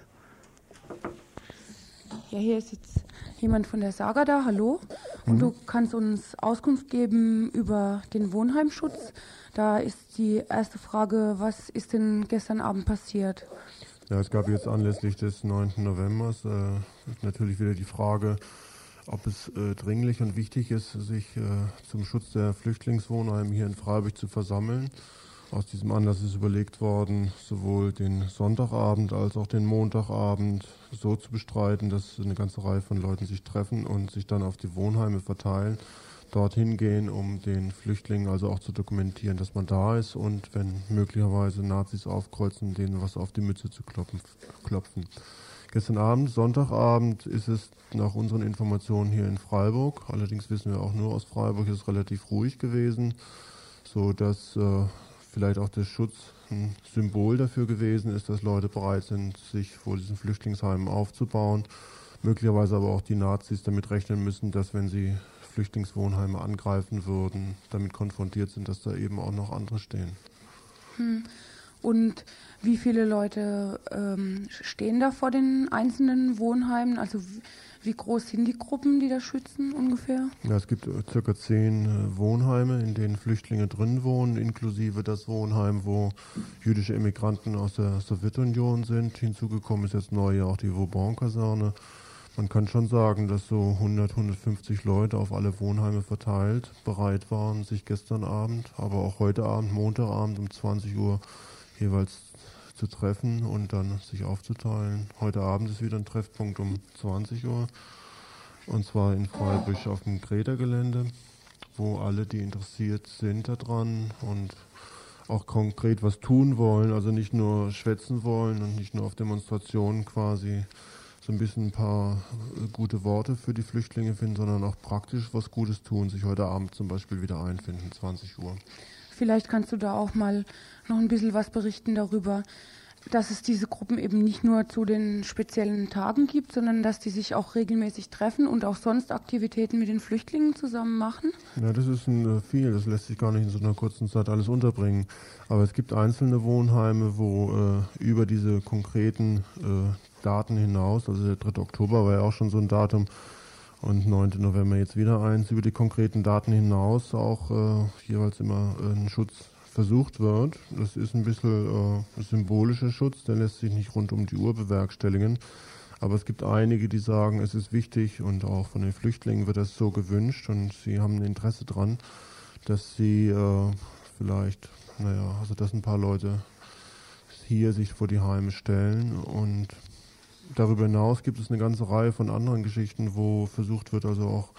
Ja, hier ist jetzt jemand von der Saga da. Hallo. Und Mhm. du kannst uns Auskunft geben über den Wohnheimschutz. Da ist die erste Frage, was ist denn gestern Abend passiert? Ja, es gab jetzt anlässlich des 9. Novembers äh, natürlich wieder die Frage, ob es äh, dringlich und wichtig ist, sich äh, zum Schutz der Flüchtlingswohnheime hier in Freiburg zu versammeln. Aus diesem Anlass ist überlegt worden, sowohl den Sonntagabend als auch den Montagabend so zu bestreiten, dass eine ganze Reihe von Leuten sich treffen und sich dann auf die Wohnheime verteilen, dorthin gehen, um den Flüchtlingen also auch zu dokumentieren, dass man da ist und wenn möglicherweise Nazis aufkreuzen, denen was auf die Mütze zu klopfen. Gestern Abend, Sonntagabend, ist es nach unseren Informationen hier in Freiburg, allerdings wissen wir auch nur aus Freiburg, ist es relativ ruhig gewesen, so dass äh, vielleicht auch der Schutz ein Symbol dafür gewesen ist, dass Leute bereit sind, sich vor diesen Flüchtlingsheimen aufzubauen. Möglicherweise aber auch die Nazis damit rechnen müssen, dass wenn sie Flüchtlingswohnheime angreifen würden, damit konfrontiert sind, dass da eben auch noch andere stehen. Hm. Und wie viele Leute ähm, stehen da vor den einzelnen Wohnheimen? Also wie, groß sind die Gruppen, die da schützen ungefähr? Ja, es gibt äh, circa zehn äh, Wohnheime, in denen Flüchtlinge drin wohnen, inklusive das Wohnheim, wo jüdische Immigranten aus der Sowjetunion sind. Hinzugekommen ist jetzt neu ja auch die Vauban-Kaserne. Man kann schon sagen, dass so 100, 150 Leute auf alle Wohnheime verteilt bereit waren, sich gestern Abend, aber auch heute Abend, Montagabend um 20 Uhr jeweils zu treffen und dann sich aufzuteilen. Heute Abend ist wieder ein Treffpunkt um 20 Uhr. Und zwar in Freiburg auf dem Greta-Gelände, wo alle, die interessiert sind daran und auch konkret was tun wollen, also nicht nur schwätzen wollen und nicht nur auf Demonstrationen quasi so ein bisschen ein paar äh, gute Worte für die Flüchtlinge finden, sondern auch praktisch was Gutes tun, sich heute Abend zum Beispiel wieder einfinden, 20 Uhr. Vielleicht kannst du da auch mal noch ein bisschen was berichten darüber, dass es diese Gruppen eben nicht nur zu den speziellen Tagen gibt, sondern dass die sich auch regelmäßig treffen und auch sonst Aktivitäten mit den Flüchtlingen zusammen machen. Ja, das ist ein, äh, viel, das lässt sich gar nicht in so einer kurzen Zeit alles unterbringen. Aber es gibt einzelne Wohnheime, wo äh, über diese konkreten äh, Daten hinaus, also der 3. Oktober war ja auch schon so ein Datum und 9. November jetzt wieder eins, über die konkreten Daten hinaus auch äh, jeweils immer äh, ein Schutz versucht wird. Das ist ein bisschen äh, symbolischer Schutz, der lässt sich nicht rund um die Uhr bewerkstelligen. Aber es gibt einige, die sagen, es ist wichtig und auch von den Flüchtlingen wird das so gewünscht und sie haben ein Interesse dran, dass sie äh, vielleicht, naja, also dass ein paar Leute hier sich vor die Heime stellen und darüber hinaus gibt es eine ganze Reihe von anderen Geschichten, wo versucht wird, also auch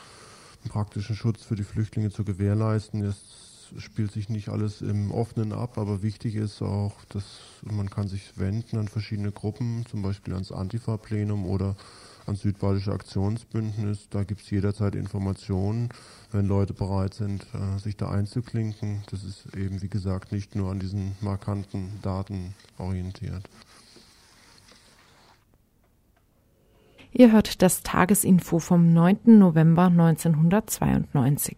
einen praktischen Schutz für die Flüchtlinge zu gewährleisten. Es spielt sich nicht alles im Offenen ab, aber wichtig ist auch, dass man kann sich wenden an verschiedene Gruppen, zum Beispiel ans Antifa-Plenum oder ans Südbadische Aktionsbündnis. Da gibt es jederzeit Informationen, wenn Leute bereit sind, äh, sich da einzuklinken. Das ist eben, wie gesagt, nicht nur an diesen markanten Daten orientiert. Ihr hört das Tagesinfo vom 9. November 1992.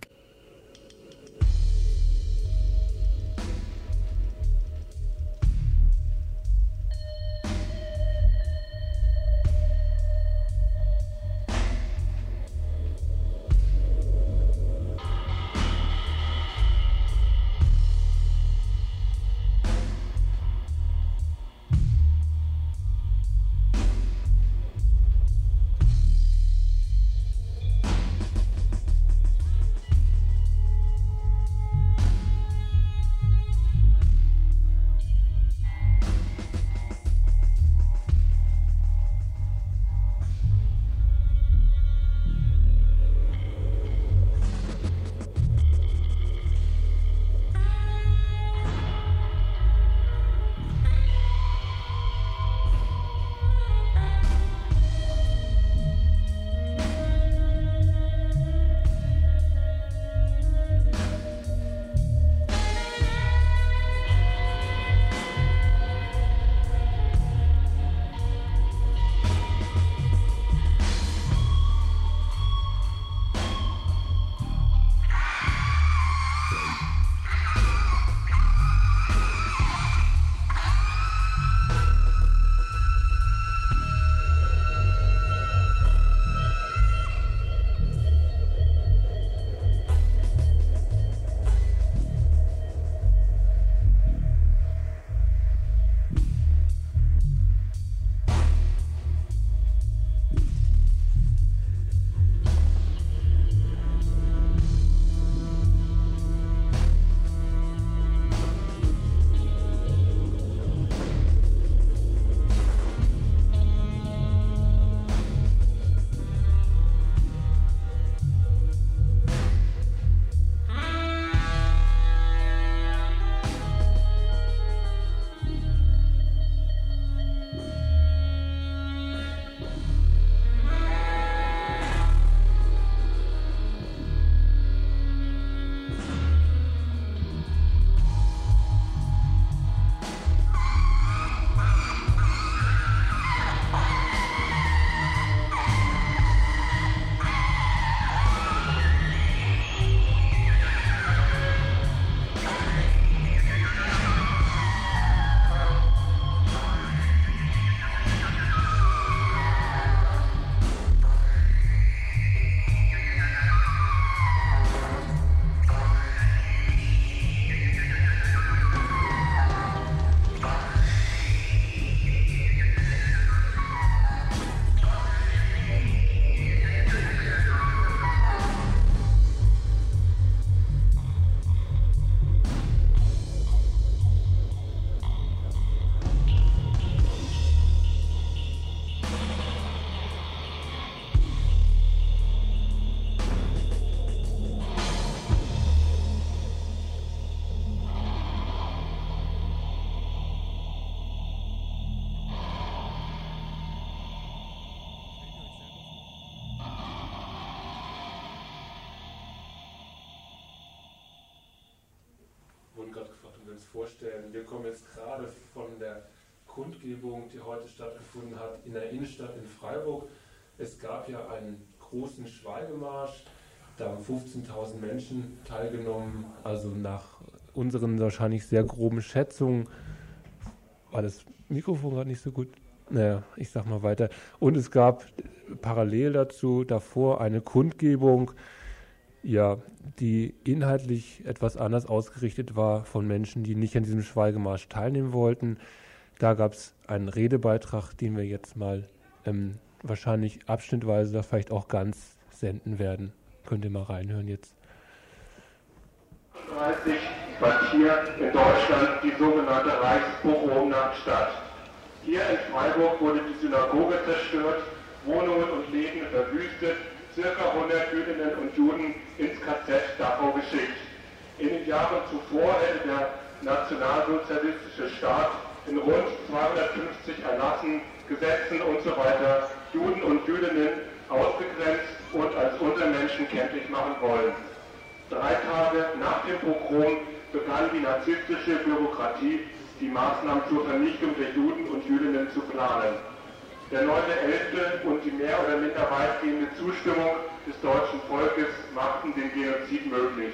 uns vorstellen. Wir kommen jetzt gerade von der Kundgebung, die heute stattgefunden hat, in der Innenstadt in Freiburg. Es gab ja einen großen Schweigemarsch. Da haben 15.000 Menschen teilgenommen. Also nach unseren wahrscheinlich sehr groben Schätzungen war das Mikrofon gerade nicht so gut. Naja, ich sag mal weiter. Und es gab parallel dazu davor eine Kundgebung, ja, die inhaltlich etwas anders ausgerichtet war von Menschen, die nicht an diesem Schweigemarsch teilnehmen wollten. Da gab es einen Redebeitrag, den wir jetzt mal ähm, wahrscheinlich abschnittweise oder vielleicht auch ganz senden werden. Könnt ihr mal reinhören jetzt. 30 fand hier in Deutschland die sogenannte Reichspogromnacht statt. Hier in Freiburg wurde die Synagoge zerstört, Wohnungen und Läden verwüstet, circa 100 Jüdinnen und Juden ins KZ Dachau geschickt. In den Jahren zuvor hätte der nationalsozialistische Staat in rund 250 Erlassen, Gesetzen und so Juden und Jüdinnen ausgegrenzt und als Untermenschen kenntlich machen wollen. Drei Tage nach dem Pogrom begann die narzisstische Bürokratie, die Maßnahmen zur Vernichtung der Juden und Jüdinnen zu planen. Der 9.11. und die mehr oder minder weitgehende Zustimmung des deutschen Volkes machten den Genozid möglich.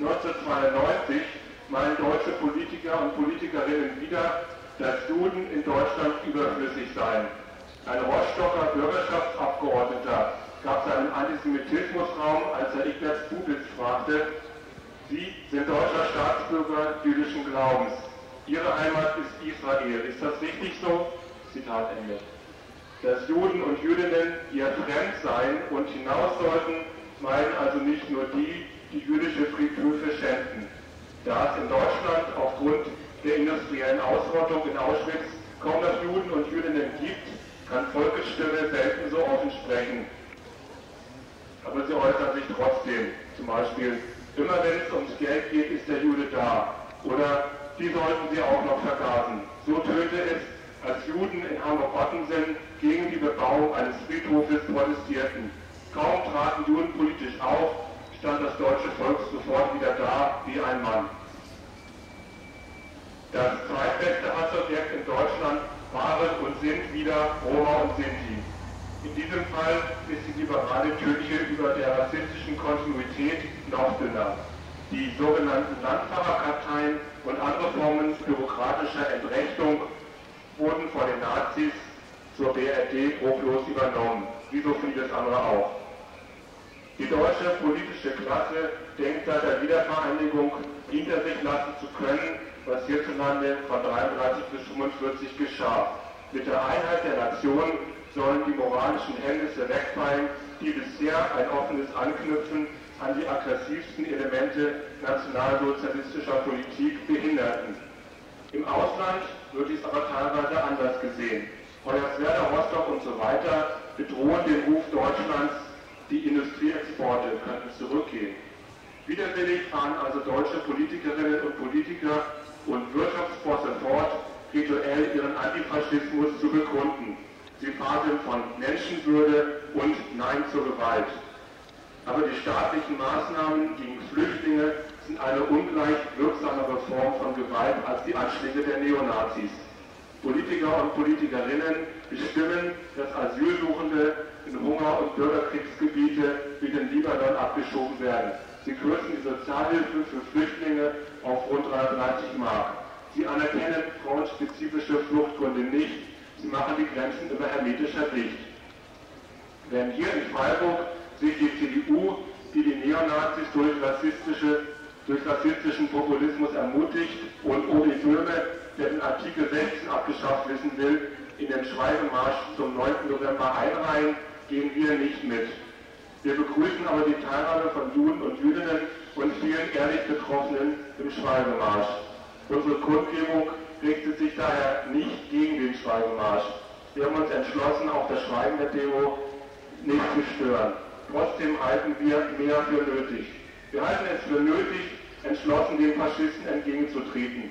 1992 meinen deutsche Politiker und Politikerinnen wieder, dass Juden in Deutschland überflüssig seien. Ein Rostocker Bürgerschaftsabgeordneter gab seinen Antisemitismusraum, als er Ignaz Bubitz fragte, Sie sind deutscher Staatsbürger jüdischen Glaubens. Ihre Heimat ist Israel. Ist das richtig so? Zitat Ende. Dass Juden und Jüdinnen ihr fremd seien und hinaus sollten, meinen also nicht nur die, die jüdische Friedhöfe schänden. Da es in Deutschland aufgrund der industriellen Ausrottung in Auschwitz kaum noch Juden und Jüdinnen gibt, kann Volkesstimme selten so offen sprechen. Aber sie äußern sich trotzdem. Zum Beispiel, immer wenn es ums Geld geht, ist der Jude da. Oder die sollten sie auch noch vergasen. So tönte es, als Juden in Hamburg-Ottensen gegen die Bebauung eines Friedhofes protestierten. Kaum traten Juden politisch auf, stand das deutsche Volk sofort wieder da wie ein Mann. Das zweitbeste Hassobjekt in Deutschland waren und sind wieder Roma und Sinti. In diesem Fall ist die liberale Tönche über der rassistischen Kontinuität noch dünner. Die sogenannten Landfahrerkarteien und andere Formen bürokratischer Entrechtung wurden von den Nazis zur BRD bruchlos übernommen, wie so vieles andere auch. Die deutsche politische Klasse denkt seit der Wiedervereinigung hinter sich lassen zu können, was hierzulande von 33 bis 45 geschah. Mit der Einheit der Nation sollen die moralischen Hemmnisse wegfallen, die bisher ein offenes Anknüpfen an die aggressivsten Elemente nationalsozialistischer Politik behinderten. Im Ausland wird dies aber teilweise anders gesehen. Hoyerswerda, Rostock und so weiter bedrohen den Ruf Deutschlands, die Industrieexporte könnten zurückgehen. Widerwillig fahren also deutsche Politikerinnen und Politiker und Wirtschaftsbosse fort, rituell ihren Antifaschismus zu begründen. Sie faseln von Menschenwürde und Nein zur Gewalt. Aber die staatlichen Maßnahmen gegen Flüchtlinge sind eine ungleich wirksamere Form von Gewalt als die Anschläge der Neonazis. Politiker und Politikerinnen bestimmen, dass Asylsuchende in Hunger- und Bürgerkriegsgebiete wie den Libanon abgeschoben werden. Sie kürzen die Sozialhilfe für Flüchtlinge auf rund 330 Mark. Sie anerkennen frauenspezifische Fluchtgründe nicht. Sie machen die Grenzen immer hermetischer dicht. Während hier in Freiburg sich die CDU, die die Neonazis durch, rassistische, durch rassistischen Populismus ermutigt und Uli Böhme, der den Artikel 16 abgeschafft wissen will, in den Schweigemarsch zum 9. November einreihen, gehen wir nicht mit. Wir begrüßen aber die Teilnahme von Juden und Jüdinnen und vielen ehrlich Betroffenen im Schweigemarsch. Unsere Kundgebung richtet sich daher nicht gegen den Schweigemarsch. Wir haben uns entschlossen, auch das Schweigen der Demo nicht zu stören. Trotzdem halten wir mehr für nötig. Wir halten es für nötig, entschlossen den Faschisten entgegenzutreten.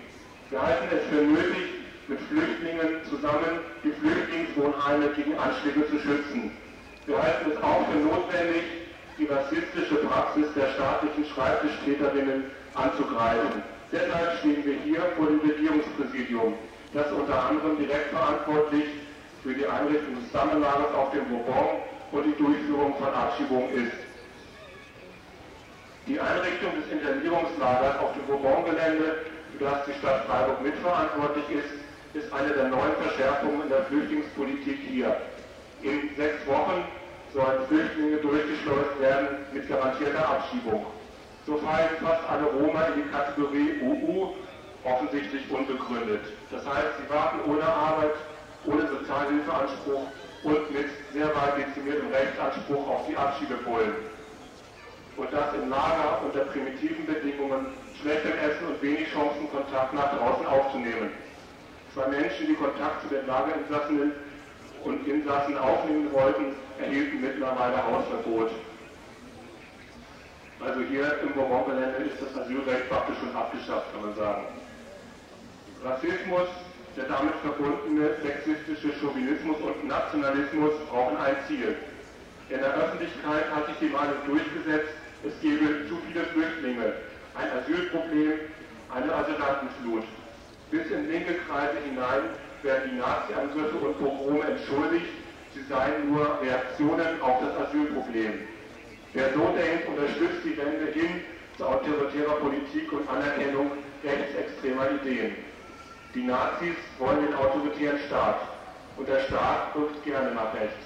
Wir halten es für nötig, mit Flüchtlingen zusammen die Flüchtlingswohnheime gegen Anschläge zu schützen. Wir halten es auch für notwendig, die rassistische Praxis der staatlichen Schreibtischtäterinnen anzugreifen. Deshalb stehen wir hier vor dem Regierungspräsidium, das unter anderem direkt verantwortlich für die Einrichtung des Sammelagers auf dem Bourbon und die Durchführung von Abschiebungen ist. Die Einrichtung des Internierungslagers auf dem Bourbon-Gelände, für das die Stadt Freiburg mitverantwortlich ist, ist eine der neuen Verschärfungen in der Flüchtlingspolitik hier. In sechs Wochen sollen Flüchtlinge durchgeschleust werden mit garantierter Abschiebung. So fallen fast alle Roma in die Kategorie UU, offensichtlich unbegründet. Das heißt, sie warten ohne Arbeit, ohne Sozialhilfeanspruch und mit sehr weit dezimiertem Rechtsanspruch auf die Abschiebebullen und das im Lager unter primitiven Bedingungen, schlechtem Essen und wenig Chancen, Kontakt nach draußen aufzunehmen. Zwei Menschen, die Kontakt zu den Lagerinsassen und Insassen aufnehmen wollten, erhielten mittlerweile Hausverbot. Also hier im Bourbon-Gelände ist das Asylrecht praktisch schon abgeschafft, kann man sagen. Rassismus, der damit verbundene sexistische Chauvinismus und Nationalismus brauchen ein Ziel. In der Öffentlichkeit hat sich die Meinung durchgesetzt, es gebe zu viele Flüchtlinge, ein Asylproblem, eine Asylantenflut. Bis in linke Kreise hinein werden die Nazi-Angriffe und Pogrome entschuldigt, sie seien nur Reaktionen auf das Asylproblem. Wer so denkt, unterstützt die Wende hin zu autoritärer Politik und Anerkennung rechtsextremer Ideen. Die Nazis wollen den autoritären Staat und der Staat rückt gerne nach rechts.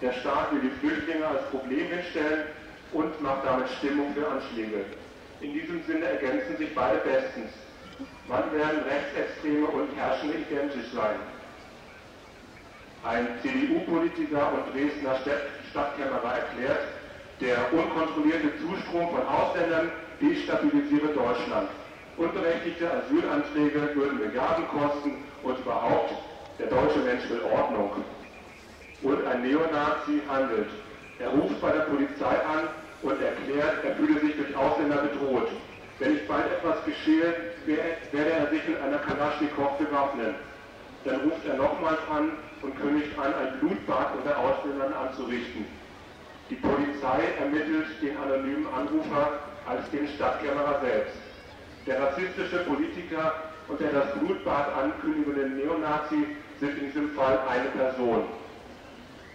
Der Staat will die Flüchtlinge als Problem hinstellen und macht damit Stimmung für Anschläge. In diesem Sinne ergänzen sich beide bestens. Wann werden Rechtsextreme und Herrschende identisch sein? Ein CDU-Politiker und Dresdner Stadtkämmerer erklärt, der unkontrollierte Zustrom von Ausländern destabilisiere Deutschland. Unberechtigte Asylanträge würden Milliarden kosten und überhaupt, der deutsche Mensch will Ordnung. Und ein Neonazi handelt. Er ruft bei der Polizei an und erklärt, er fühle sich durch Ausländer bedroht. Wenn nicht bald etwas geschehe, werde er sich mit einer Kalaschnikow bewaffnen. Dann ruft er nochmals an und kündigt an, ein Blutbad unter Ausländern anzurichten. Die Polizei ermittelt den anonymen Anrufer als den Stadtkämmerer selbst. Der rassistische Politiker und der das Blutbad ankündigende Neonazi sind in diesem Fall eine Person.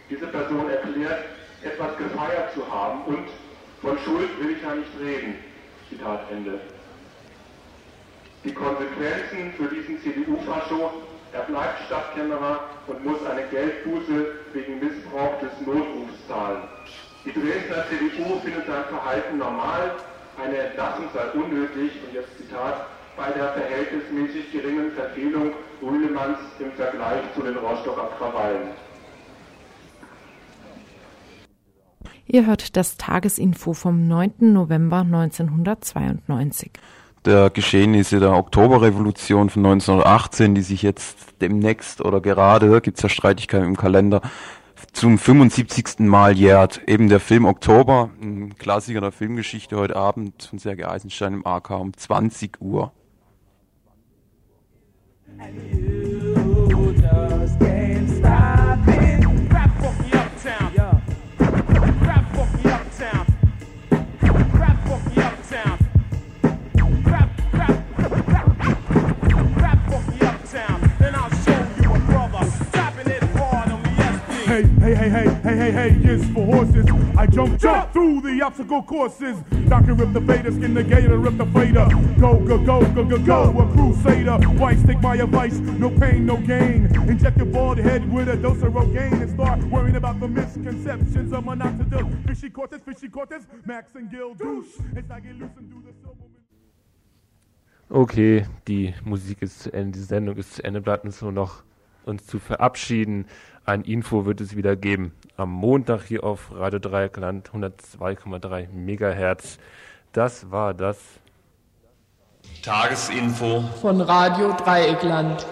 Diese Person erklärt, etwas gefeiert zu haben und von Schuld will ich ja nicht reden. Zitat Ende. Die Konsequenzen für diesen CDU-Fascho, er bleibt Stadtkämmerer und muss eine Geldbuße wegen Missbrauch des Notrufs zahlen. Die Dresdner CDU findet sein Verhalten normal, eine Entlassung sei unnötig und jetzt Zitat, bei der verhältnismäßig geringen Verfehlung Rühlemanns im Vergleich zu den Rostocker Krawallen. Ihr hört das Tagesinfo vom 9. November 1992. Der Geschehnisse der Oktoberrevolution von 1918, die sich jetzt demnächst oder gerade, gibt es ja Streitigkeiten im Kalender, zum 75. Mal jährt. Eben der Film Oktober, ein Klassiker der Filmgeschichte heute Abend von Sergei Eisenstein im AK um 20 Uhr. Hey, hey, hey, hey, hey, hey, hey, yes, for horses. I jump, jump through the obstacle courses. Doctor rip the beta, skin the gator, rip the fader. Go, go, go, go, go, go, a crusader. White stick my advice, no pain, no gain. Inject your bald head with a dose of Rogaine and start worrying about the misconceptions of monoxidil. Fishy Cortez, fishy Cortez, Max and Gil, douche. As I get loose and do the silver. Okay, die Musik ist zu Ende, die Sendung ist zu Ende, bleibt uns nur noch uns zu verabschieden. Ein Info wird es wieder geben. Am Montag hier auf Radio Dreieckland 102,3 Megahertz. Das war das Tagesinfo von Radio Dreieckland.